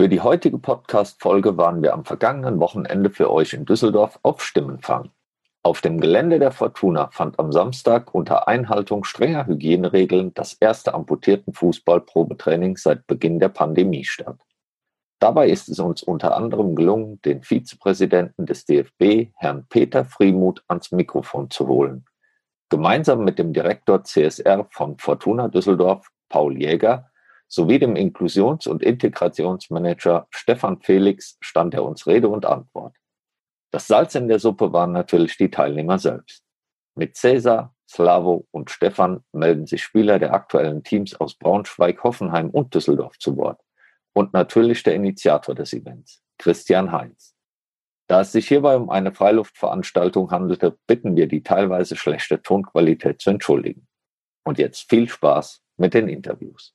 Für die heutige Podcast-Folge waren wir am vergangenen Wochenende für euch in Düsseldorf auf Stimmenfang. Auf dem Gelände der Fortuna fand am Samstag unter Einhaltung strenger Hygieneregeln das erste amputierten Fußballprobetraining seit Beginn der Pandemie statt. Dabei ist es uns unter anderem gelungen, den Vizepräsidenten des DFB, Herrn Peter Friemuth, ans Mikrofon zu holen. Gemeinsam mit dem Direktor CSR von Fortuna Düsseldorf, Paul Jäger, sowie dem Inklusions- und Integrationsmanager Stefan Felix stand er uns Rede und Antwort. Das Salz in der Suppe waren natürlich die Teilnehmer selbst. Mit Cäsar, Slavo und Stefan melden sich Spieler der aktuellen Teams aus Braunschweig, Hoffenheim und Düsseldorf zu Wort. Und natürlich der Initiator des Events, Christian Heinz. Da es sich hierbei um eine Freiluftveranstaltung handelte, bitten wir die teilweise schlechte Tonqualität zu entschuldigen. Und jetzt viel Spaß mit den Interviews.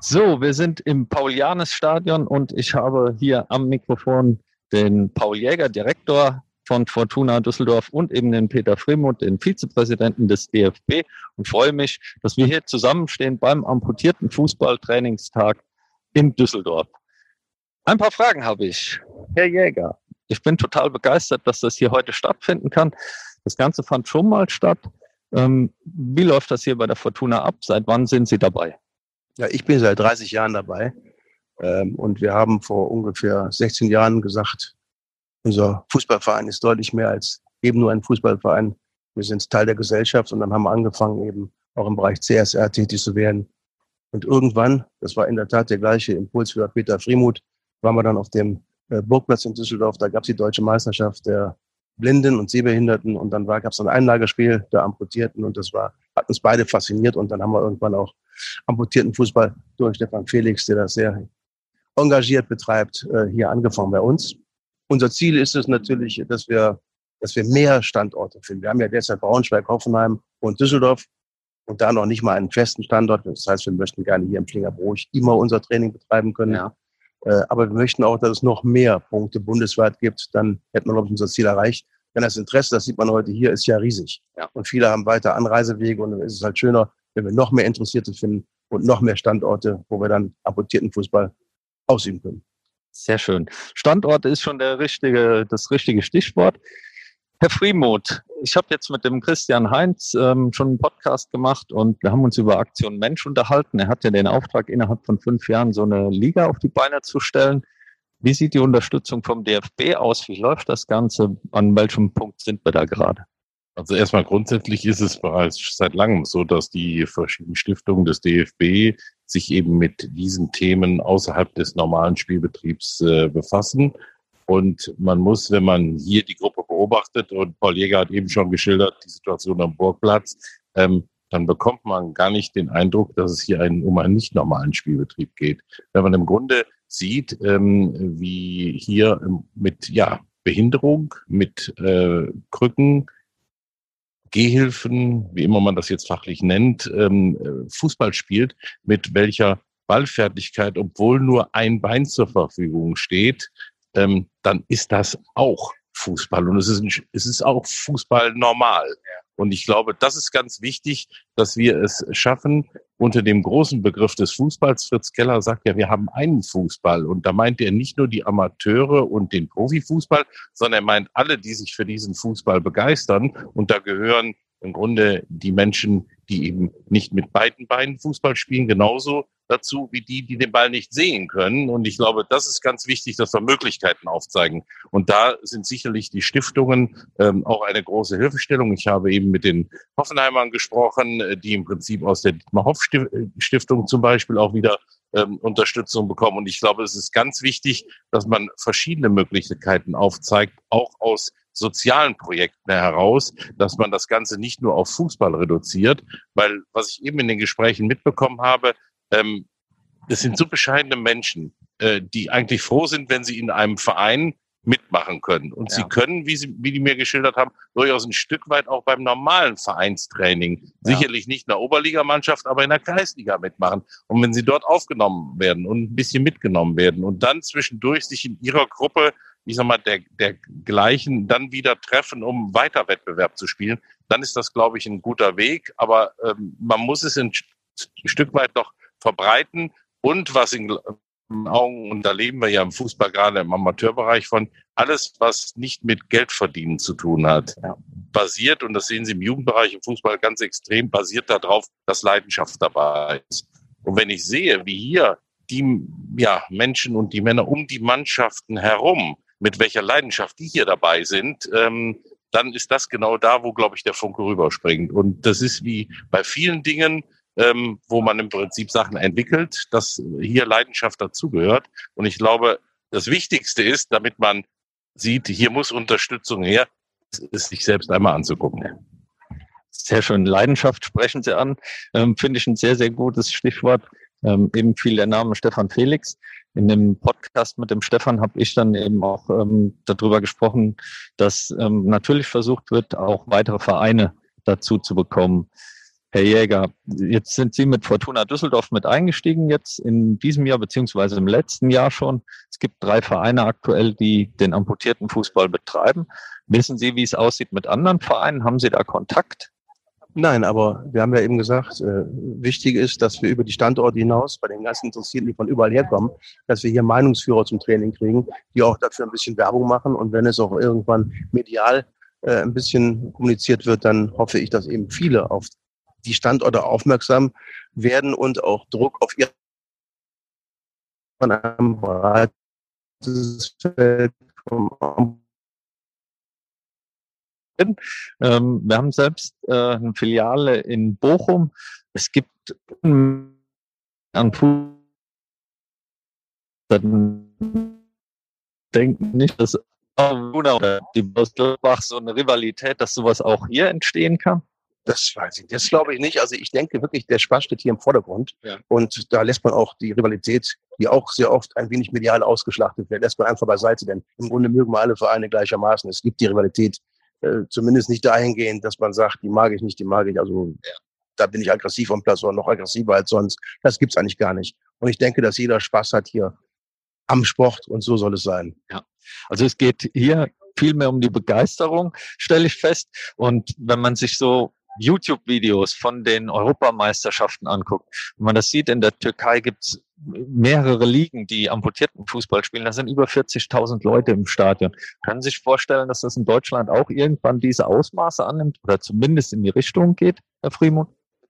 So, wir sind im Paulianes-Stadion und ich habe hier am Mikrofon den Paul Jäger, Direktor von Fortuna Düsseldorf und eben den Peter Fremuth, den Vizepräsidenten des DFB und freue mich, dass wir hier zusammenstehen beim amputierten Fußballtrainingstag in Düsseldorf. Ein paar Fragen habe ich. Herr Jäger, ich bin total begeistert, dass das hier heute stattfinden kann. Das Ganze fand schon mal statt. Ähm, wie läuft das hier bei der Fortuna ab? Seit wann sind Sie dabei? Ja, ich bin seit 30 Jahren dabei. Ähm, und wir haben vor ungefähr 16 Jahren gesagt, unser Fußballverein ist deutlich mehr als eben nur ein Fußballverein. Wir sind Teil der Gesellschaft und dann haben wir angefangen, eben auch im Bereich CSR tätig zu werden. Und irgendwann, das war in der Tat der gleiche Impuls für Peter Friemuth, waren wir dann auf dem äh, Burgplatz in Düsseldorf. Da gab es die deutsche Meisterschaft der Blinden und Sehbehinderten und dann gab es ein Einlagerspiel der Amputierten und das war, hat uns beide fasziniert und dann haben wir irgendwann auch amputierten Fußball durch Stefan Felix, der das sehr engagiert betreibt, äh, hier angefangen bei uns. Unser Ziel ist es natürlich, dass wir, dass wir mehr Standorte finden. Wir haben ja derzeit Braunschweig, Hoffenheim und Düsseldorf und da noch nicht mal einen festen Standort. Das heißt, wir möchten gerne hier im Klingerbruch immer unser Training betreiben können. Ja. Äh, aber wir möchten auch, dass es noch mehr Punkte bundesweit gibt. Dann hätten wir, glaube ich, unser Ziel erreicht. Denn das Interesse, das sieht man heute hier, ist ja riesig. Ja. Und viele haben weiter Anreisewege und dann ist es halt schöner, wenn wir noch mehr Interessierte finden und noch mehr Standorte, wo wir dann amputierten Fußball ausüben können. Sehr schön. Standort ist schon der richtige, das richtige Stichwort. Herr Friemuth, ich habe jetzt mit dem Christian Heinz ähm, schon einen Podcast gemacht und wir haben uns über Aktion Mensch unterhalten. Er hat ja den Auftrag, innerhalb von fünf Jahren so eine Liga auf die Beine zu stellen. Wie sieht die Unterstützung vom DFB aus? Wie läuft das Ganze? An welchem Punkt sind wir da gerade? Also erstmal grundsätzlich ist es bereits seit langem so, dass die verschiedenen Stiftungen des DFB sich eben mit diesen Themen außerhalb des normalen Spielbetriebs äh, befassen. Und man muss, wenn man hier die Gruppe beobachtet, und Paul Jäger hat eben schon geschildert, die Situation am Burgplatz, ähm, dann bekommt man gar nicht den Eindruck, dass es hier einen, um einen nicht normalen Spielbetrieb geht. Wenn man im Grunde sieht, ähm, wie hier mit ja, Behinderung, mit äh, Krücken, Gehhilfen, wie immer man das jetzt fachlich nennt, ähm, Fußball spielt, mit welcher Ballfertigkeit, obwohl nur ein Bein zur Verfügung steht, ähm, dann ist das auch Fußball und es ist, es ist auch Fußball normal. Und ich glaube, das ist ganz wichtig, dass wir es schaffen, unter dem großen Begriff des Fußballs. Fritz Keller sagt ja, wir haben einen Fußball. Und da meint er nicht nur die Amateure und den Profifußball, sondern er meint alle, die sich für diesen Fußball begeistern. Und da gehören im Grunde die Menschen, die eben nicht mit beiden Beinen Fußball spielen, genauso dazu wie die, die den Ball nicht sehen können. Und ich glaube, das ist ganz wichtig, dass wir Möglichkeiten aufzeigen. Und da sind sicherlich die Stiftungen ähm, auch eine große Hilfestellung. Ich habe eben mit den Hoffenheimern gesprochen, äh, die im Prinzip aus der Dietmar Hoff Stiftung zum Beispiel auch wieder ähm, Unterstützung bekommen. Und ich glaube, es ist ganz wichtig, dass man verschiedene Möglichkeiten aufzeigt, auch aus sozialen Projekten heraus, dass man das Ganze nicht nur auf Fußball reduziert, weil was ich eben in den Gesprächen mitbekommen habe, ähm, das sind so bescheidene Menschen, äh, die eigentlich froh sind, wenn sie in einem Verein mitmachen können. Und ja. sie können, wie, sie, wie die mir geschildert haben, durchaus ein Stück weit auch beim normalen Vereinstraining, ja. sicherlich nicht in der Oberligamannschaft, aber in der Kreisliga mitmachen. Und wenn sie dort aufgenommen werden und ein bisschen mitgenommen werden und dann zwischendurch sich in ihrer Gruppe, ich sag mal, der, der gleichen dann wieder treffen, um weiter Wettbewerb zu spielen, dann ist das, glaube ich, ein guter Weg. Aber ähm, man muss es ein Stück weit doch verbreiten. Und was in, Augen, und da leben wir ja im Fußball gerade im Amateurbereich von, alles, was nicht mit Geldverdienen zu tun hat, ja. basiert, und das sehen Sie im Jugendbereich im Fußball ganz extrem, basiert darauf, dass Leidenschaft dabei ist. Und wenn ich sehe, wie hier die ja, Menschen und die Männer um die Mannschaften herum, mit welcher Leidenschaft die hier dabei sind, ähm, dann ist das genau da, wo, glaube ich, der Funke rüberspringt. Und das ist wie bei vielen Dingen, ähm, wo man im Prinzip Sachen entwickelt, dass hier Leidenschaft dazugehört. Und ich glaube, das Wichtigste ist, damit man sieht, hier muss Unterstützung her, es sich selbst einmal anzugucken. Sehr schön. Leidenschaft sprechen Sie an. Ähm, Finde ich ein sehr, sehr gutes Stichwort. Ähm, eben fiel der Name Stefan Felix. In dem Podcast mit dem Stefan habe ich dann eben auch ähm, darüber gesprochen, dass ähm, natürlich versucht wird, auch weitere Vereine dazu zu bekommen. Herr Jäger, jetzt sind Sie mit Fortuna Düsseldorf mit eingestiegen, jetzt in diesem Jahr beziehungsweise im letzten Jahr schon. Es gibt drei Vereine aktuell, die den amputierten Fußball betreiben. Wissen Sie, wie es aussieht mit anderen Vereinen? Haben Sie da Kontakt? Nein, aber wir haben ja eben gesagt, äh, wichtig ist, dass wir über die Standorte hinaus, bei den ganzen Interessierten, die von überall herkommen, dass wir hier Meinungsführer zum Training kriegen, die auch dafür ein bisschen Werbung machen. Und wenn es auch irgendwann medial äh, ein bisschen kommuniziert wird, dann hoffe ich, dass eben viele auf die Standorte aufmerksam werden und auch Druck auf ihr von einem breites Feld vom ähm, wir haben selbst äh, eine Filiale in Bochum. Es gibt an denken nicht, dass die Bostelbach so eine Rivalität, dass sowas auch hier entstehen kann? Das weiß ich. Das glaube ich nicht. Also ich denke wirklich, der Spaß steht hier im Vordergrund. Ja. Und da lässt man auch die Rivalität, die auch sehr oft ein wenig medial ausgeschlachtet wird, lässt man einfach beiseite. Denn im Grunde mögen wir alle Vereine gleichermaßen. Es gibt die Rivalität äh, zumindest nicht dahingehend, dass man sagt, die mag ich nicht, die mag ich. Also ja. da bin ich aggressiv am Platz oder noch aggressiver als sonst. Das gibt's eigentlich gar nicht. Und ich denke, dass jeder Spaß hat hier am Sport und so soll es sein. Ja. Also es geht hier viel mehr um die Begeisterung, stelle ich fest. Und wenn man sich so YouTube-Videos von den Europameisterschaften anguckt, wenn man das sieht, in der Türkei gibt's mehrere Ligen, die amputierten Fußball spielen. Da sind über 40.000 Leute im Stadion. Können Sie sich vorstellen, dass das in Deutschland auch irgendwann diese Ausmaße annimmt oder zumindest in die Richtung geht, Herr Friemuth?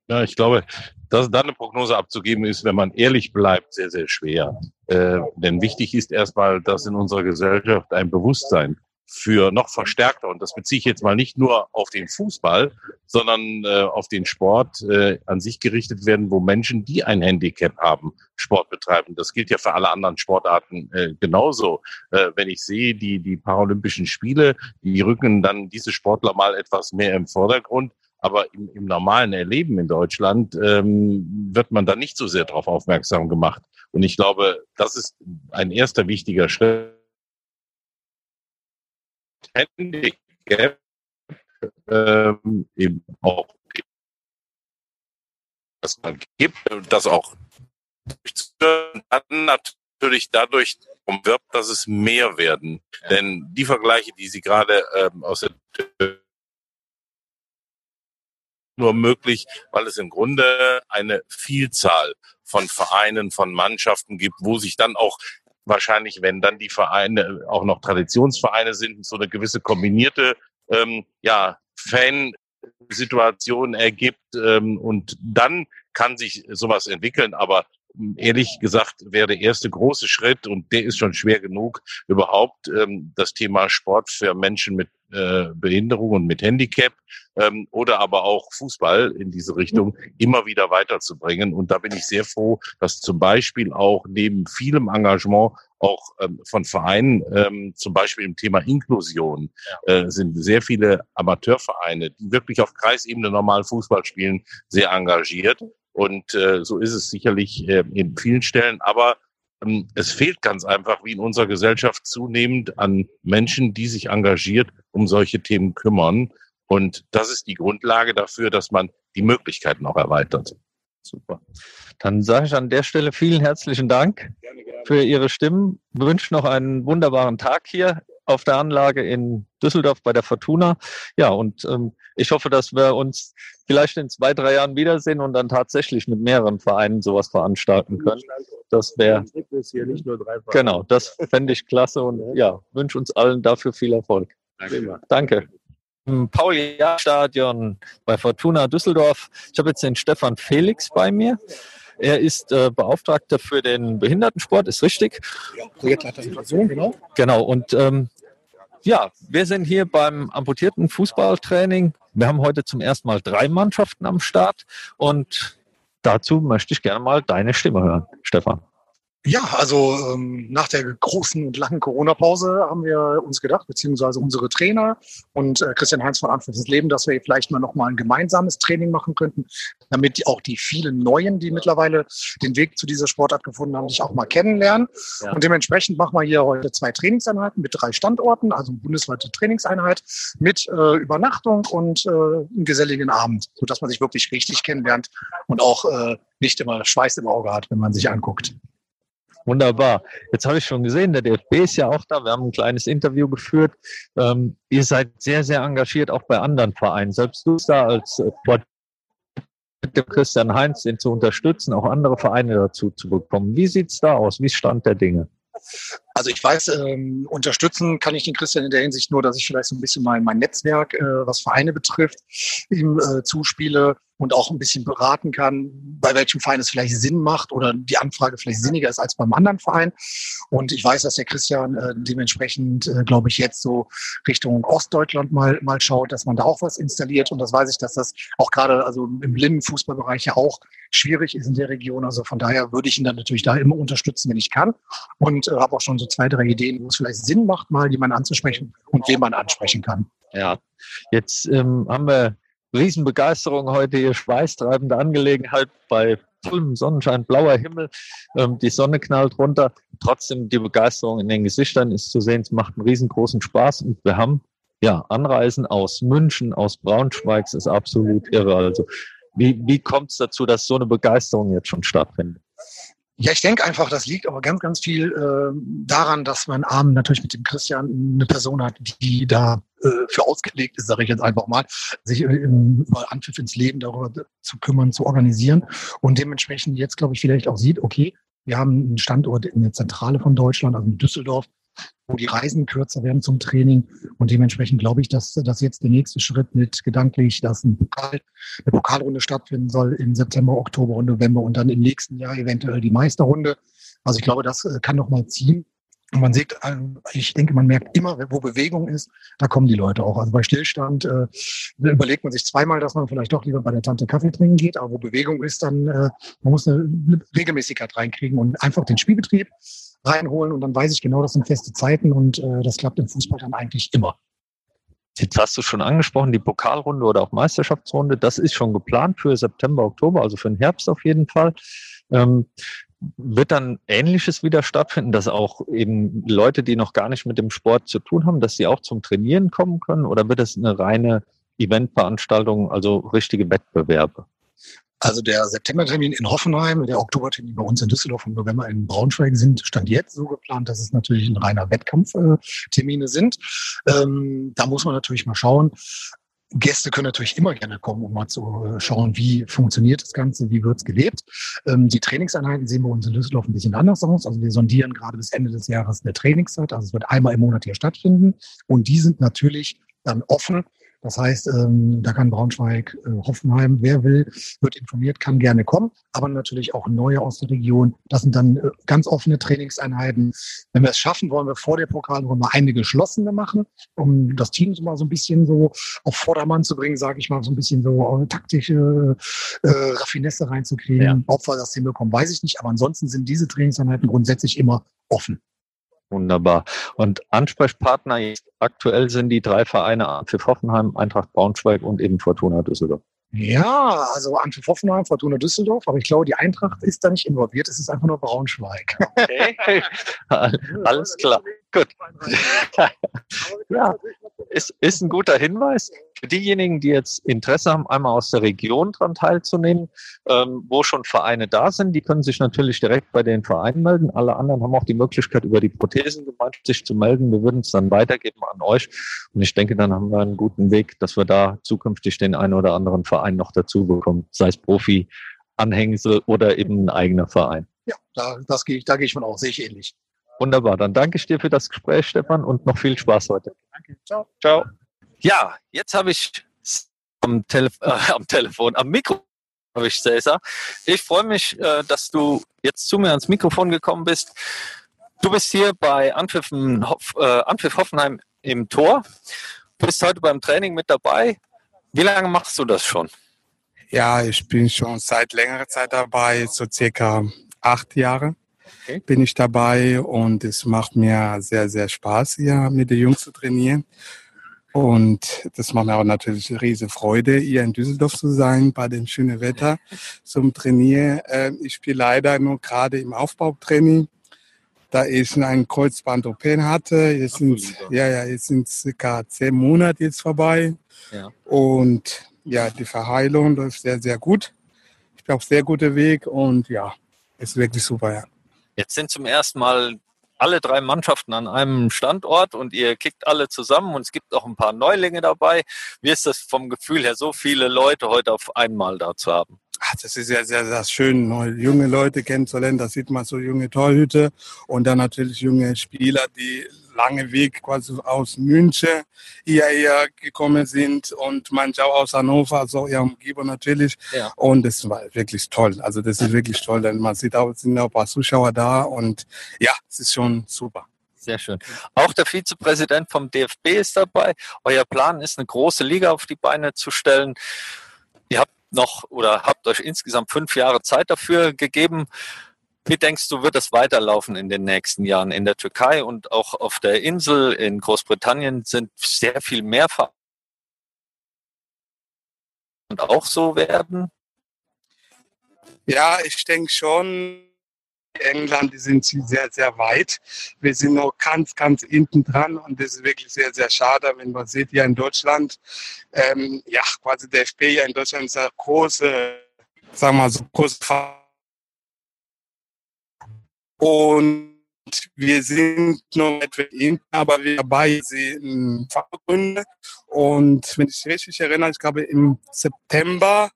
Ja, ich glaube, dass da eine Prognose abzugeben ist, wenn man ehrlich bleibt, sehr, sehr schwer. Äh, denn wichtig ist erstmal, dass in unserer Gesellschaft ein Bewusstsein für noch verstärkter, und das beziehe ich jetzt mal nicht nur auf den Fußball, sondern äh, auf den Sport äh, an sich gerichtet werden, wo Menschen, die ein Handicap haben, Sport betreiben. Das gilt ja für alle anderen Sportarten äh, genauso. Äh, wenn ich sehe, die, die Paralympischen Spiele, die rücken dann diese Sportler mal etwas mehr im Vordergrund. Aber im, im normalen Erleben in Deutschland ähm, wird man da nicht so sehr darauf aufmerksam gemacht. Und ich glaube, das ist ein erster wichtiger Schritt Handicap ähm, eben auch dass man gibt, das auch dann natürlich dadurch umwirbt, dass es mehr werden. Ja. Denn die Vergleiche, die Sie gerade ähm, aus der nur möglich, weil es im Grunde eine Vielzahl von Vereinen, von Mannschaften gibt, wo sich dann auch wahrscheinlich, wenn dann die Vereine auch noch Traditionsvereine sind, so eine gewisse kombinierte ähm, ja, Fan-Situation ergibt ähm, und dann kann sich sowas entwickeln, aber ehrlich gesagt wäre der erste große Schritt und der ist schon schwer genug überhaupt ähm, das Thema Sport für Menschen mit äh, Behinderung und mit Handicap ähm, oder aber auch Fußball in diese Richtung immer wieder weiterzubringen. Und da bin ich sehr froh, dass zum Beispiel auch neben vielem Engagement auch ähm, von Vereinen, ähm, zum Beispiel im Thema Inklusion, äh, sind sehr viele Amateurvereine, die wirklich auf Kreisebene normal Fußball spielen, sehr engagiert. Und äh, so ist es sicherlich äh, in vielen Stellen. Aber ähm, es fehlt ganz einfach, wie in unserer Gesellschaft zunehmend an Menschen, die sich engagiert um solche Themen kümmern. Und das ist die Grundlage dafür, dass man die Möglichkeiten auch erweitert. Super. Dann sage ich an der Stelle vielen herzlichen Dank gerne, gerne. für Ihre Stimmen. Wünsche noch einen wunderbaren Tag hier auf der Anlage in Düsseldorf bei der Fortuna. Ja, und ähm, ich hoffe, dass wir uns vielleicht in zwei, drei Jahren wiedersehen und dann tatsächlich mit mehreren Vereinen sowas veranstalten können. Das wäre genau, das fände ich klasse und ja, wünsche uns allen dafür viel Erfolg. Danke. Danke. Im Paul-Jahr-Stadion bei Fortuna Düsseldorf. Ich habe jetzt den Stefan Felix bei mir. Er ist äh, Beauftragter für den Behindertensport, ist richtig? Ja, Projektleiter Inklusion, genau. Genau, und ähm, ja, wir sind hier beim amputierten Fußballtraining. Wir haben heute zum ersten Mal drei Mannschaften am Start und dazu möchte ich gerne mal deine Stimme hören, Stefan. Ja, also ähm, nach der großen und langen Corona-Pause haben wir uns gedacht, beziehungsweise unsere Trainer und äh, Christian Heinz von Anfang des Leben, dass wir vielleicht mal nochmal ein gemeinsames Training machen könnten, damit auch die vielen Neuen, die mittlerweile den Weg zu dieser Sportart gefunden haben, dich auch mal kennenlernen. Ja. Und dementsprechend machen wir hier heute zwei Trainingseinheiten mit drei Standorten, also eine bundesweite Trainingseinheit mit äh, Übernachtung und äh, einem geselligen Abend, sodass man sich wirklich richtig kennenlernt und auch äh, nicht immer Schweiß im Auge hat, wenn man sich anguckt. Wunderbar. Jetzt habe ich schon gesehen, der DFB ist ja auch da. Wir haben ein kleines Interview geführt. Ähm, ihr seid sehr, sehr engagiert, auch bei anderen Vereinen. Selbst du da als äh, Christian Heinz, den zu unterstützen, auch andere Vereine dazu zu bekommen. Wie sieht es da aus? Wie ist Stand der Dinge? Also ich weiß, ähm, unterstützen kann ich den Christian in der Hinsicht nur, dass ich vielleicht so ein bisschen mein, mein Netzwerk, äh, was Vereine betrifft, ihm äh, zuspiele und auch ein bisschen beraten kann, bei welchem Verein es vielleicht Sinn macht oder die Anfrage vielleicht sinniger ist als beim anderen Verein. Und ich weiß, dass der Christian äh, dementsprechend, äh, glaube ich, jetzt so Richtung Ostdeutschland mal, mal schaut, dass man da auch was installiert. Und das weiß ich, dass das auch gerade also im Blindenfußballbereich ja auch schwierig ist in der Region. Also von daher würde ich ihn dann natürlich da immer unterstützen, wenn ich kann. Und äh, habe auch schon so zwei, drei Ideen, wo es vielleicht Sinn macht, mal jemanden anzusprechen und wen man ansprechen kann. Ja, jetzt ähm, haben wir Riesenbegeisterung heute hier, schweißtreibende Angelegenheit bei vollem Sonnenschein, blauer Himmel, ähm, die Sonne knallt runter. Trotzdem die Begeisterung in den Gesichtern ist zu sehen, es macht einen riesengroßen Spaß und wir haben ja Anreisen aus München, aus Braunschweig, ist absolut irre. Also wie, wie kommt es dazu, dass so eine Begeisterung jetzt schon stattfindet? Ja, ich denke einfach, das liegt aber ganz, ganz viel äh, daran, dass man Abend natürlich mit dem Christian eine Person hat, die da äh, für ausgelegt ist, sage ich jetzt einfach mal, sich im, über Anpfiff ins Leben darüber zu kümmern, zu organisieren und dementsprechend jetzt, glaube ich, vielleicht auch sieht, okay, wir haben einen Standort in der Zentrale von Deutschland, also in Düsseldorf, wo die Reisen kürzer werden zum Training. Und dementsprechend glaube ich, dass das jetzt der nächste Schritt mit gedanklich, dass ein Pokal, eine Pokalrunde stattfinden soll im September, Oktober und November und dann im nächsten Jahr eventuell die Meisterrunde. Also ich glaube, das äh, kann noch mal ziehen. Und man sieht, äh, ich denke, man merkt immer, wo Bewegung ist, da kommen die Leute auch. Also bei Stillstand äh, überlegt man sich zweimal, dass man vielleicht doch lieber bei der Tante Kaffee trinken geht, aber wo Bewegung ist, dann äh, man muss eine Regelmäßigkeit reinkriegen und einfach den Spielbetrieb reinholen und dann weiß ich genau, das sind feste Zeiten und äh, das klappt im Fußball dann eigentlich immer. Jetzt hast du schon angesprochen, die Pokalrunde oder auch Meisterschaftsrunde, das ist schon geplant für September, Oktober, also für den Herbst auf jeden Fall. Ähm, wird dann Ähnliches wieder stattfinden, dass auch eben Leute, die noch gar nicht mit dem Sport zu tun haben, dass sie auch zum Trainieren kommen können? Oder wird es eine reine Eventveranstaltung, also richtige Wettbewerbe? Also der Septembertermin in Hoffenheim, der Oktobertermin bei uns in Düsseldorf und November in Braunschweig sind Stand jetzt so geplant, dass es natürlich ein reiner Wettkampftermine sind. Ähm, da muss man natürlich mal schauen. Gäste können natürlich immer gerne kommen, um mal zu äh, schauen, wie funktioniert das Ganze, wie wird's gelebt. Ähm, die Trainingseinheiten sehen bei uns in Düsseldorf ein bisschen anders aus. Also wir sondieren gerade bis Ende des Jahres eine Trainingszeit. Also es wird einmal im Monat hier stattfinden. Und die sind natürlich dann offen das heißt, ähm, da kann Braunschweig, äh, Hoffenheim, wer will, wird informiert, kann gerne kommen, aber natürlich auch neue aus der Region. Das sind dann äh, ganz offene Trainingseinheiten. Wenn wir es schaffen, wollen wir vor der Pokalrunde eine geschlossene machen, um das Team so mal so ein bisschen so auf Vordermann zu bringen, sage ich mal, so ein bisschen so taktische äh, Raffinesse reinzukriegen. Ja. Ob wir das hinbekommen, weiß ich nicht. Aber ansonsten sind diese Trainingseinheiten grundsätzlich immer offen. Wunderbar. Und Ansprechpartner aktuell sind die drei Vereine für Hoffenheim, Eintracht Braunschweig und eben Fortuna Düsseldorf. Ja, also Antwerp Hoffenheim, Fortuna Düsseldorf, aber ich glaube, die Eintracht ist da nicht involviert, es ist einfach nur Braunschweig. Okay. Alles klar. Gut. ja, ist, ist ein guter Hinweis. Für diejenigen, die jetzt Interesse haben, einmal aus der Region dran teilzunehmen, ähm, wo schon Vereine da sind, die können sich natürlich direkt bei den Vereinen melden. Alle anderen haben auch die Möglichkeit, über die Prothesengemeinschaft sich zu melden. Wir würden es dann weitergeben an euch. Und ich denke, dann haben wir einen guten Weg, dass wir da zukünftig den einen oder anderen Verein noch dazu bekommen, sei es Profi, Anhängsel oder eben ein eigener Verein. Ja, da, das gehe ich, da gehe ich von aus, sehe ich ähnlich. Wunderbar, dann danke ich dir für das Gespräch, Stefan, und noch viel Spaß heute. Danke, ciao. Ciao. Ja, jetzt habe ich am, Tele äh, am Telefon, am Mikro habe ich Cäsar. Ich freue mich, äh, dass du jetzt zu mir ans Mikrofon gekommen bist. Du bist hier bei Anpfiff, Hoff, äh, Anpfiff Hoffenheim im Tor. Du bist heute beim Training mit dabei. Wie lange machst du das schon? Ja, ich bin schon seit längerer Zeit dabei, so circa acht Jahre Okay. bin ich dabei und es macht mir sehr, sehr Spaß, hier mit den Jungs zu trainieren. Und das macht mir auch natürlich eine riesige Freude, hier in Düsseldorf zu sein, bei dem schönen Wetter zum Trainieren. Äh, Ich spiele leider nur gerade im Aufbautraining, da ich einen Kreuzband-OP hatte. Jetzt sind, ja, ja, jetzt sind circa zehn Monate jetzt vorbei. Ja. Und ja, die Verheilung läuft sehr, sehr gut. Ich bin auf sehr guter Weg und ja, ist wirklich super, ja. Jetzt sind zum ersten Mal alle drei Mannschaften an einem Standort und ihr kickt alle zusammen und es gibt auch ein paar Neulinge dabei. Wie ist das vom Gefühl her, so viele Leute heute auf einmal da zu haben? Ach, das ist ja sehr, sehr schön, junge Leute kennenzulernen. Da sieht man so junge Torhüter und dann natürlich junge Spieler, die lange Weg quasi aus München hierher gekommen sind und manche auch aus Hannover, also ihrer Umgebung natürlich. Ja. Und das war wirklich toll. Also das ist wirklich toll, denn man sieht auch, es sind auch ein paar Zuschauer da und ja, es ist schon super. Sehr schön. Auch der Vizepräsident vom DFB ist dabei. Euer Plan ist, eine große Liga auf die Beine zu stellen. Ihr habt noch oder habt euch insgesamt fünf Jahre Zeit dafür gegeben. Wie denkst du, wird es weiterlaufen in den nächsten Jahren? In der Türkei und auch auf der Insel in Großbritannien sind sehr viel mehr Vereine und auch so werden. Ja, ich denke schon. England, die sind sehr, sehr weit. Wir sind noch ganz, ganz hinten dran und das ist wirklich sehr, sehr schade, wenn man sieht, hier in Deutschland, ähm, ja, quasi der FP hier in Deutschland ist eine große, sagen wir mal so, große Ver- Und wir sind noch etwas hinten, aber wir dabei sind Fahrgründe. Und wenn ich richtig erinnere, ich glaube im September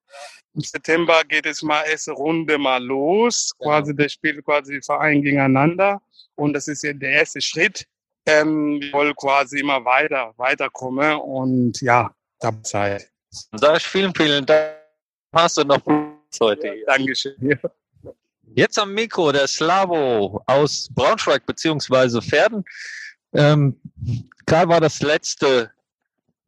im September geht es mal erste Runde mal los. Genau. Quasi das Spiel quasi die Verein gegeneinander. Und das ist ja der erste Schritt. Ähm, wir wollen quasi immer weiter, weiterkommen. Und ja, da Zeit. Sage ich vielen, vielen Dank. Hast du noch heute hier. Dankeschön. Ja. Jetzt am Mikro der Slavo aus Braunschweig beziehungsweise Pferden. Ähm, Gerade war das letzte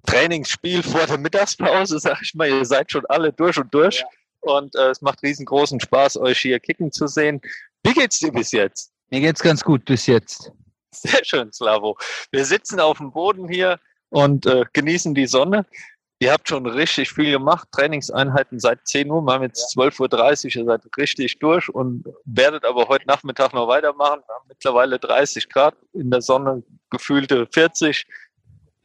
Trainingsspiel vor der Mittagspause, sag ich mal. Ihr seid schon alle durch und durch. Und äh, es macht riesengroßen Spaß, euch hier kicken zu sehen. Wie geht's dir bis jetzt? Mir geht's ganz gut bis jetzt. Sehr schön, Slavo. Wir sitzen auf dem Boden hier und äh, genießen die Sonne. Ihr habt schon richtig viel gemacht, Trainingseinheiten seit 10 Uhr, wir haben jetzt 12.30 Uhr, ihr seid richtig durch und werdet aber heute Nachmittag noch weitermachen. Wir haben mittlerweile 30 Grad, in der Sonne gefühlte 40.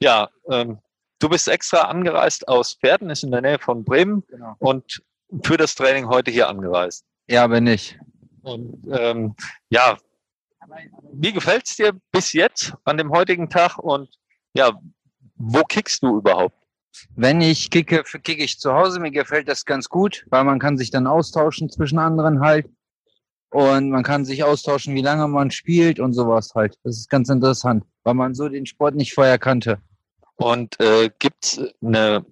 Ja, ähm, du bist extra angereist aus Pferden, ist in der Nähe von Bremen Genau. und für das Training heute hier angereist. Ja, bin ich. Und ähm, ja, wie gefällt's dir bis jetzt an dem heutigen Tag und ja, wo kickst du überhaupt? Wenn ich kicke, kicke ich zu Hause. Mir gefällt das ganz gut, weil man kann sich dann austauschen zwischen anderen halt. Und man kann sich austauschen, wie lange man spielt und sowas halt. Das ist ganz interessant, weil man so den Sport nicht vorher kannte. Und äh, gibt's eine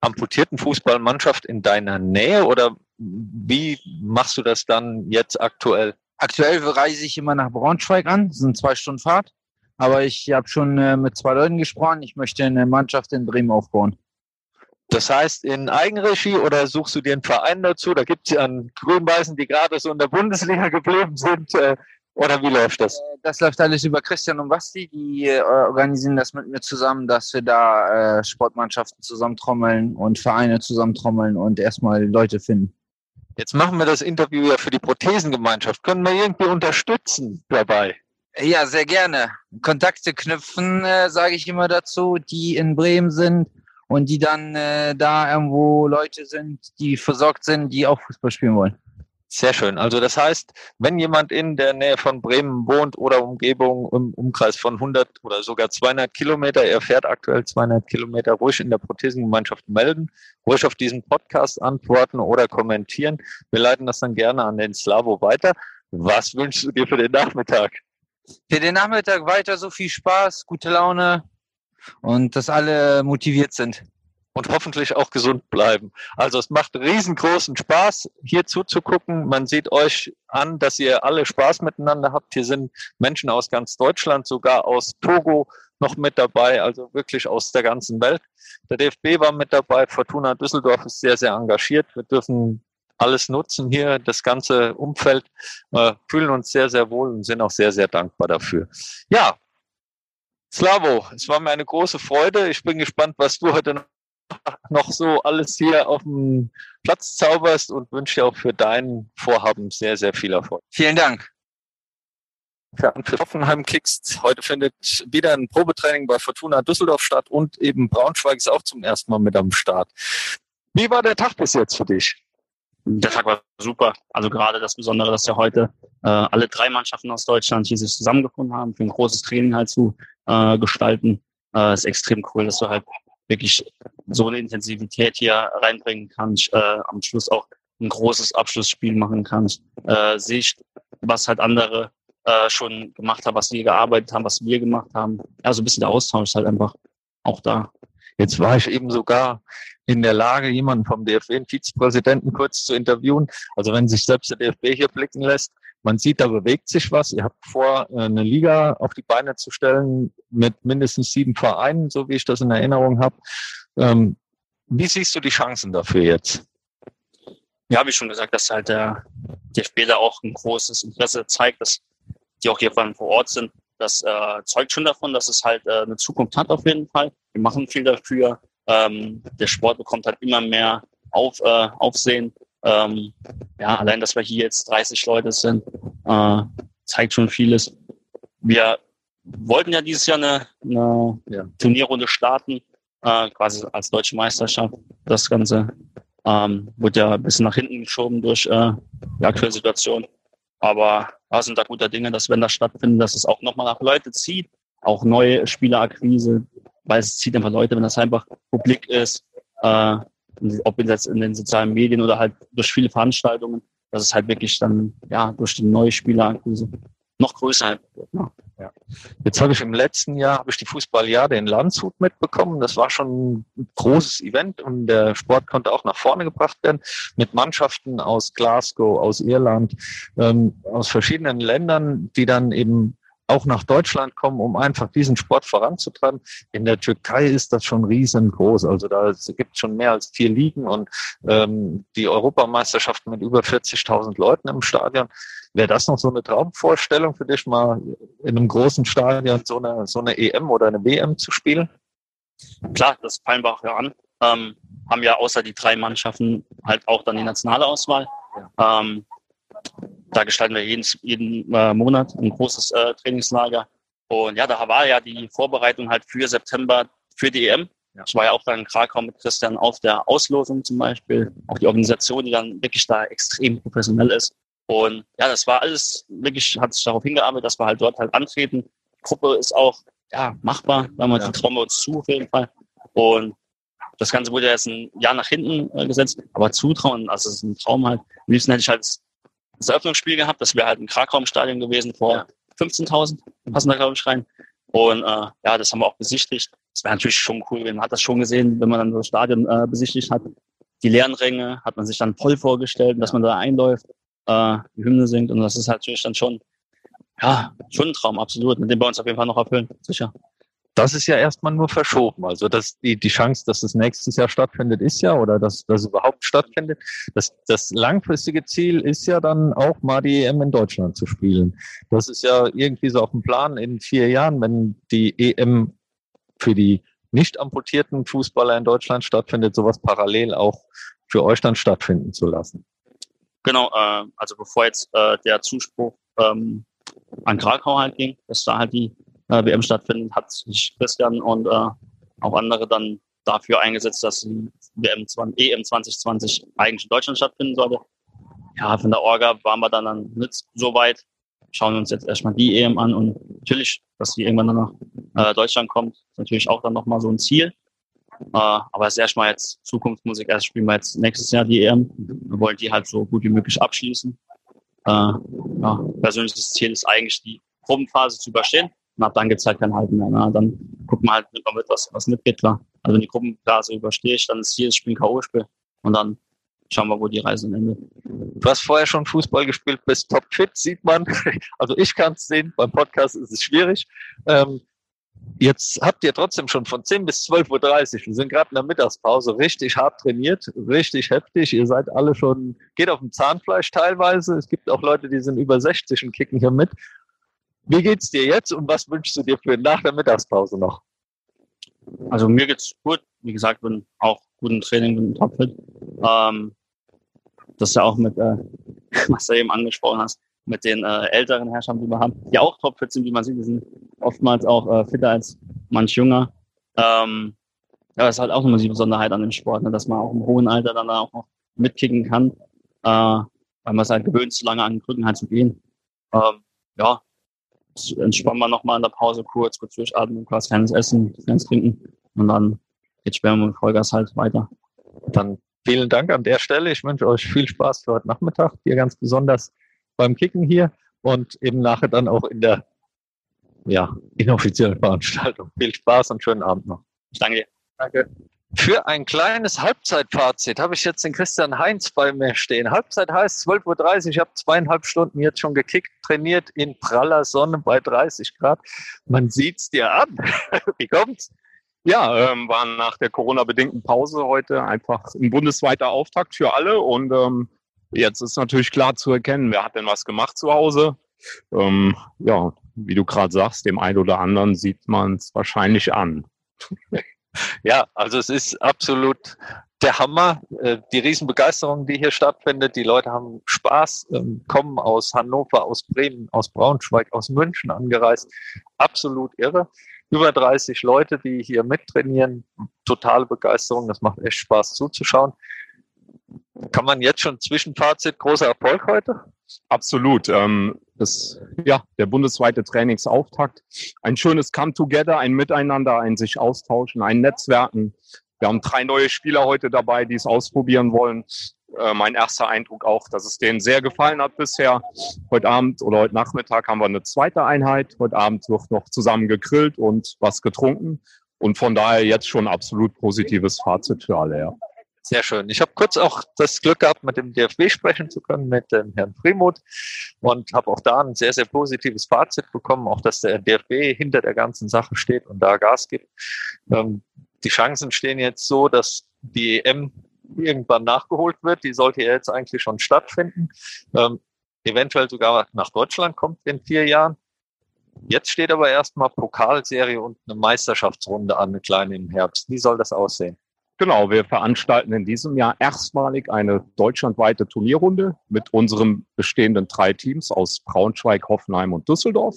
amputierten Fußballmannschaft in deiner Nähe oder wie machst du das dann jetzt aktuell? Aktuell reise ich immer nach Braunschweig an. Das sind zwei Stunden Fahrt. Aber ich habe schon äh, mit zwei Leuten gesprochen. Ich möchte eine Mannschaft in Bremen aufbauen. Das heißt in Eigenregie oder suchst du dir einen Verein dazu? Da gibt's ja einen Grün-Weißen, die gerade so in der Bundesliga geblieben sind. Äh, Oder wie läuft das? Das läuft alles über Christian und Basti. Die äh, organisieren das mit mir zusammen, dass wir da äh, Sportmannschaften zusammentrommeln und Vereine zusammentrommeln und erstmal Leute finden. Jetzt machen wir das Interview ja für die Prothesengemeinschaft. Können wir irgendwie unterstützen dabei? Ja, sehr gerne. Kontakte knüpfen, äh, sage ich immer dazu, die in Bremen sind und die dann äh, da irgendwo Leute sind, die versorgt sind, die auch Fußball spielen wollen. Sehr schön. Also das heißt, wenn jemand in der Nähe von Bremen wohnt oder Umgebung im Umkreis von 100 oder sogar 200 Kilometer, er fährt aktuell 200 Kilometer, ruhig in der Prothesengemeinschaft melden, ruhig auf diesen Podcast antworten oder kommentieren. Wir leiten das dann gerne an den Slavo weiter. Was wünschst du dir für den Nachmittag? Für den Nachmittag weiter so viel Spaß, gute Laune und dass alle motiviert sind und hoffentlich auch gesund bleiben. Also es macht riesengroßen Spaß, hier zuzugucken. Man sieht euch an, dass ihr alle Spaß miteinander habt. Hier sind Menschen aus ganz Deutschland, sogar aus Togo noch mit dabei, also wirklich aus der ganzen Welt. Der DFB war mit dabei, Fortuna Düsseldorf ist sehr, sehr engagiert. Wir dürfen alles nutzen hier, das ganze Umfeld, äh, fühlen uns sehr, sehr wohl und sind auch sehr, sehr dankbar dafür. Ja, Slavo, es war mir eine große Freude. Ich bin gespannt, was du heute noch so alles hier auf dem Platz zauberst und wünsche dir auch für dein Vorhaben sehr, sehr viel Erfolg. Vielen Dank. Ja, und für Hoffenheim Kicks. Heute findet wieder ein Probetraining bei Fortuna Düsseldorf statt und eben Braunschweig ist auch zum ersten Mal mit am Start. Wie war der Tag bis jetzt für dich? Der Tag war super. Also gerade das Besondere, dass ja heute äh, alle drei Mannschaften aus Deutschland hier sich zusammengefunden haben, für ein großes Training halt zu äh, gestalten, äh, ist extrem cool, dass du halt wirklich so eine Intensivität hier reinbringen kannst, äh, am Schluss auch ein großes Abschlussspiel machen kannst, äh, sehe ich, was halt andere äh, schon gemacht haben, was wir gearbeitet haben, was wir gemacht haben. Ja, so ein bisschen der Austausch ist halt einfach auch da. Jetzt war ich eben sogar in der Lage, jemanden vom DFB, einen Vizepräsidenten, kurz zu interviewen. Also wenn sich selbst der DFB hier blicken lässt, man sieht, da bewegt sich was. Ihr habt vor, äh, eine Liga auf die Beine zu stellen mit mindestens sieben Vereinen, so wie ich das in Erinnerung habe. Ähm, wie siehst du die Chancen dafür jetzt? Ja, wie schon gesagt, dass halt der DFB da auch ein großes Interesse zeigt, dass die auch hier vor Ort sind. Das äh, zeugt schon davon, dass es halt äh, eine Zukunft hat auf jeden Fall. Wir machen viel dafür. Ähm, der Sport bekommt halt immer mehr auf, äh, Aufsehen. Ähm, ja, allein, dass wir hier jetzt 30 Leute sind, äh, zeigt schon vieles. Wir wollten ja dieses Jahr eine, eine ja, Turnierrunde starten, äh, quasi als deutsche Meisterschaft. Das Ganze ähm, wurde ja ein bisschen nach hinten geschoben durch äh, die aktuelle Situation. Aber wir sind da guter Dinge, dass wenn das stattfindet, dass es auch nochmal nach Leute zieht, auch neue Spielerakquise, weil es zieht einfach Leute, wenn das einfach publik ist, äh, ob jetzt in den sozialen Medien oder halt durch viele Veranstaltungen, dass es halt wirklich dann ja durch die neue Spielerakquise noch größer? Ja. Jetzt habe ich im letzten Jahr habe ich die Fußballjahre in Landshut mitbekommen. Das war schon ein großes Event und der Sport konnte auch nach vorne gebracht werden mit Mannschaften aus Glasgow, aus Irland, ähm, aus verschiedenen Ländern, die dann eben auch nach Deutschland kommen, um einfach diesen Sport voranzutreiben. In der Türkei ist das schon riesengroß. Also da gibt es schon mehr als vier Ligen und ähm, die Europameisterschaft mit über 40.000 Leuten im Stadion. Wäre das noch so eine Traumvorstellung für dich, mal in einem großen Stadion so eine, so eine EM oder eine WM zu spielen? Klar, das wir auch ja an. Ähm, haben ja außer die drei Mannschaften halt auch dann die nationale Auswahl. Ja. Ähm, da gestalten wir jeden, jeden äh, Monat ein großes äh, Trainingslager. Und ja, da war ja die Vorbereitung halt für September für die EM. Ja. Ich war ja auch dann in Krakau mit Christian auf der Auslosung zum Beispiel. Auch die Organisation, die dann wirklich da extrem professionell ist. Und ja, das war alles wirklich, hat sich darauf hingearbeitet, dass wir halt dort halt antreten. Die Gruppe ist auch ja, machbar, weil wir ja. trauen wir uns zu auf jeden Fall. Und das Ganze wurde jetzt ein Jahr nach hinten äh, gesetzt, aber Zutrauen, also es ist ein Traum halt. Am liebsten hätte ich halt das Eröffnungsspiel gehabt. Das wäre halt ein Krakau-Stadion gewesen vor ja. 15.000, passen da, glaube ich, rein. Und äh, ja, das haben wir auch besichtigt. Das wäre natürlich schon cool, man hat das schon gesehen, wenn man dann das Stadion äh, besichtigt hat. Die leeren Ränge hat man sich dann voll vorgestellt, dass man da einläuft, äh, die Hymne singt. Und das ist natürlich dann schon, ja, schon ein Traum, absolut, mit dem wir uns auf jeden Fall noch erfüllen, sicher. Das ist ja erstmal nur verschoben. Also dass die, die Chance, dass es nächstes Jahr stattfindet, ist ja, oder dass das überhaupt stattfindet. Das, das langfristige Ziel ist ja dann auch mal die EM in Deutschland zu spielen. Das ist ja irgendwie so auf dem Plan in vier Jahren, wenn die EM für die nicht amputierten Fußballer in Deutschland stattfindet, sowas parallel auch für euch dann stattfinden zu lassen. Genau, äh, also bevor jetzt äh, der Zuspruch ähm, an Krakau halt ging, dass da halt die äh, WM stattfindet, hat sich Christian und äh, auch andere dann dafür eingesetzt, dass die WM 20, EM 2020 eigentlich in Deutschland stattfinden sollte. Ja, von der Orga waren wir dann, dann nicht so weit. Schauen wir uns jetzt erstmal die EM an und natürlich, dass die irgendwann dann nach äh, Deutschland kommt, ist natürlich auch dann nochmal so ein Ziel. Äh, aber es ist erstmal jetzt Zukunftsmusik. Erst spielen wir jetzt nächstes Jahr die EM. Wir wollen die halt so gut wie möglich abschließen. Äh, ja, persönliches Ziel ist eigentlich, die Gruppenphase zu überstehen. Und ab dann gibt's halt kein Halten mehr. Ne? Dann gucken wir halt, nimmt man mit, was, was mitgeht, klar. Also wenn die Gruppenphase überstehe ich, dann ist hier das Spiel ein K.O.-Spiel. Und dann schauen wir, wo die Reise endet. Du hast vorher schon Fußball gespielt, bist topfit, sieht man. Also ich kann es sehen, beim Podcast ist es schwierig. Ähm, Jetzt habt ihr trotzdem schon von 10 bis 12.30 Uhr, wir sind gerade in der Mittagspause, richtig hart trainiert, richtig heftig. Ihr seid alle schon, geht auf dem Zahnfleisch teilweise. Es gibt auch Leute, die sind über 60 und kicken hier mit. Wie geht's dir jetzt und was wünschst du dir für nach der Mittagspause noch? Also mir geht's gut. Wie gesagt, bin auch gut im Training, bin topfit. Ähm, das ja auch mit, äh, was du eben angesprochen hast, mit den äh, älteren Herrschern, die wir haben, die auch topfit sind, wie man sieht, die sind oftmals auch äh, fitter als manch Jünger. Ähm, ja, das ist halt auch immer die Besonderheit an dem Sport, ne, dass man auch im hohen Alter dann auch noch mitkicken kann, äh, weil man es halt gewöhnt, so lange an den Krücken halt zu gehen. Ähm, ja, entspannen wir nochmal in der Pause kurz, kurz durchatmen, was kleines Essen, kleines Trinken und dann geht sperren wir mit Vollgas halt weiter. Dann vielen Dank an der Stelle. Ich wünsche euch viel Spaß für heute Nachmittag, hier ganz besonders beim Kicken hier und eben nachher dann auch in der ja, inoffiziellen Veranstaltung. Viel Spaß und schönen Abend noch. Ich danke dir. Danke. Für ein kleines Halbzeitfazit habe ich jetzt den Christian Heinz bei mir stehen. Halbzeit heißt 12.30 Uhr. Ich habe zweieinhalb Stunden jetzt schon gekickt, trainiert in praller Sonne bei 30 Grad. Man sieht es dir an. Wie kommt's? Ja, ähm, war nach der Corona-bedingten Pause heute einfach ein bundesweiter Auftakt für alle und ähm, Jetzt ist natürlich klar zu erkennen, wer hat denn was gemacht zu Hause. Ähm, ja, wie du gerade sagst, dem einen oder anderen sieht man es wahrscheinlich an. Ja, also es ist absolut der Hammer. Äh, die Riesenbegeisterung, die hier stattfindet. Die Leute haben Spaß, ähm, kommen aus Hannover, aus Bremen, aus Braunschweig, aus München angereist. Absolut irre. Über 30 Leute, die hier mittrainieren. Totale Begeisterung. Das macht echt Spaß zuzuschauen. Kann man jetzt schon Zwischenfazit, großer Erfolg heute? Absolut. Ähm, das, ja, der bundesweite Trainingsauftakt. Ein schönes Come-Together, ein Miteinander, ein sich austauschen, ein Netzwerken. Wir haben drei neue Spieler heute dabei, die es ausprobieren wollen. Äh, mein erster Eindruck auch, dass es denen sehr gefallen hat bisher. Heute Abend oder heute Nachmittag haben wir eine zweite Einheit. Heute Abend wird noch zusammen gegrillt und was getrunken. Und von daher jetzt schon absolut positives Fazit für alle. Ja. Sehr schön. Ich habe kurz auch das Glück gehabt, mit dem DFB sprechen zu können, mit dem Herrn Friemuth und habe auch da ein sehr, sehr positives Fazit bekommen, auch dass der DFB hinter der ganzen Sache steht und da Gas gibt. Ähm, die Chancen stehen jetzt so, dass die EM irgendwann nachgeholt wird. Die sollte ja jetzt eigentlich schon stattfinden. Ähm, eventuell sogar nach Deutschland kommt in vier Jahren. Jetzt steht aber erstmal Pokalserie und eine Meisterschaftsrunde an, eine kleine im Herbst. Wie soll das aussehen? Genau, wir veranstalten in diesem Jahr erstmalig eine deutschlandweite Turnierrunde mit unseren bestehenden drei Teams aus Braunschweig, Hoffenheim und Düsseldorf.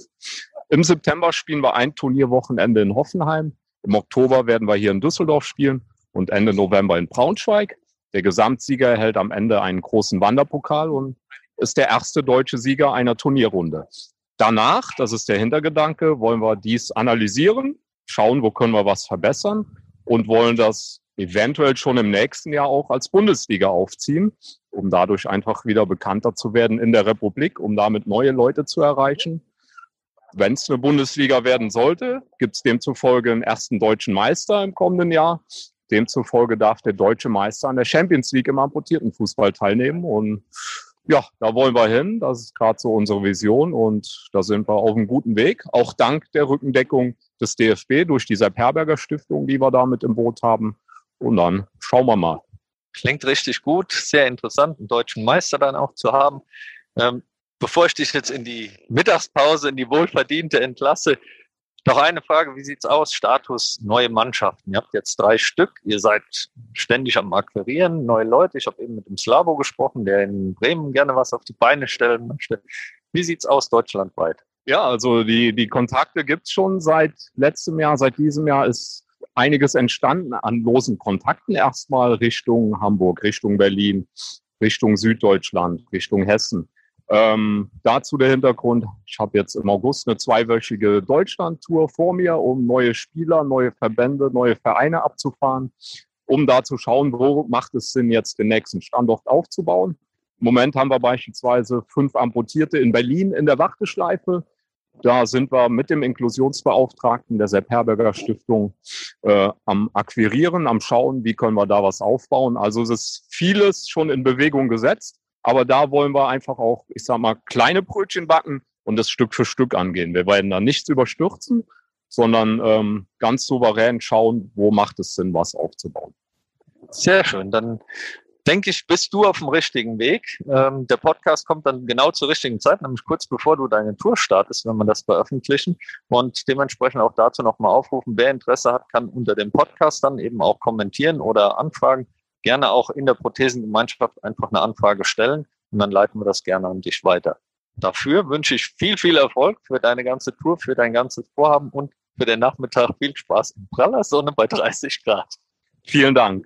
Im September spielen wir ein Turnierwochenende in Hoffenheim. Im Oktober werden wir hier in Düsseldorf spielen und Ende November in Braunschweig. Der Gesamtsieger erhält am Ende einen großen Wanderpokal und ist der erste deutsche Sieger einer Turnierrunde. Danach, das ist der Hintergedanke, wollen wir dies analysieren, schauen, wo können wir was verbessern und wollen das eventuell schon im nächsten Jahr auch als Bundesliga aufziehen, um dadurch einfach wieder bekannter zu werden in der Republik, um damit neue Leute zu erreichen. Wenn es eine Bundesliga werden sollte, gibt es demzufolge einen ersten deutschen Meister im kommenden Jahr. Demzufolge darf der deutsche Meister an der Champions League im amputierten Fußball teilnehmen. Und ja, da wollen wir hin. Das ist gerade so unsere Vision und da sind wir auf einem guten Weg. Auch dank der Rückendeckung des DFB durch die Sepp Herberger Stiftung, die wir da mit im Boot haben. Und dann schauen wir mal. Klingt richtig gut, sehr interessant, einen deutschen Meister dann auch zu haben. Ähm, bevor ich dich jetzt in die Mittagspause, in die wohlverdiente entlasse, noch eine Frage, wie sieht's aus? Status neue Mannschaften. Ihr habt jetzt drei Stück, ihr seid ständig am Akquirieren, neue Leute. Ich habe eben mit dem Slavo gesprochen, der in Bremen gerne was auf die Beine stellen möchte. Wie sieht's aus deutschlandweit? Ja, also die, die Kontakte gibt's schon seit letztem Jahr, seit diesem Jahr ist einiges entstanden an losen Kontakten. Erstmal Richtung Hamburg, Richtung Berlin, Richtung Süddeutschland, Richtung Hessen. Ähm, dazu der Hintergrund, ich habe jetzt im August eine zweiwöchige Deutschland-Tour vor mir, um neue Spieler, neue Verbände, neue Vereine abzufahren, um da zu schauen, wo macht es Sinn, jetzt den nächsten Standort aufzubauen. Im Moment haben wir beispielsweise fünf Amputierte in Berlin in der Warteschleife. Da sind wir mit dem Inklusionsbeauftragten der Sepp Herberger Stiftung äh, am Akquirieren, am Schauen, wie können wir da was aufbauen. Also es ist vieles schon in Bewegung gesetzt. Aber da wollen wir einfach auch, ich sag mal, kleine Brötchen backen und das Stück für Stück angehen. Wir werden da nichts überstürzen, sondern ähm, ganz souverän schauen, wo macht es Sinn, was aufzubauen. Sehr schön. Dann denke ich, bist du auf dem richtigen Weg. Ähm, der Podcast kommt dann genau zur richtigen Zeit, nämlich kurz bevor du deine Tour startest, wenn man das veröffentlichen. Und dementsprechend auch dazu nochmal aufrufen, wer Interesse hat, kann unter dem Podcast dann eben auch kommentieren oder anfragen gerne auch in der Prothesengemeinschaft einfach eine Anfrage stellen und dann leiten wir das gerne an dich weiter. Dafür wünsche ich viel, viel Erfolg für deine ganze Tour, für dein ganzes Vorhaben und für den Nachmittag viel Spaß in praller Sonne bei 30 Grad. Vielen Dank.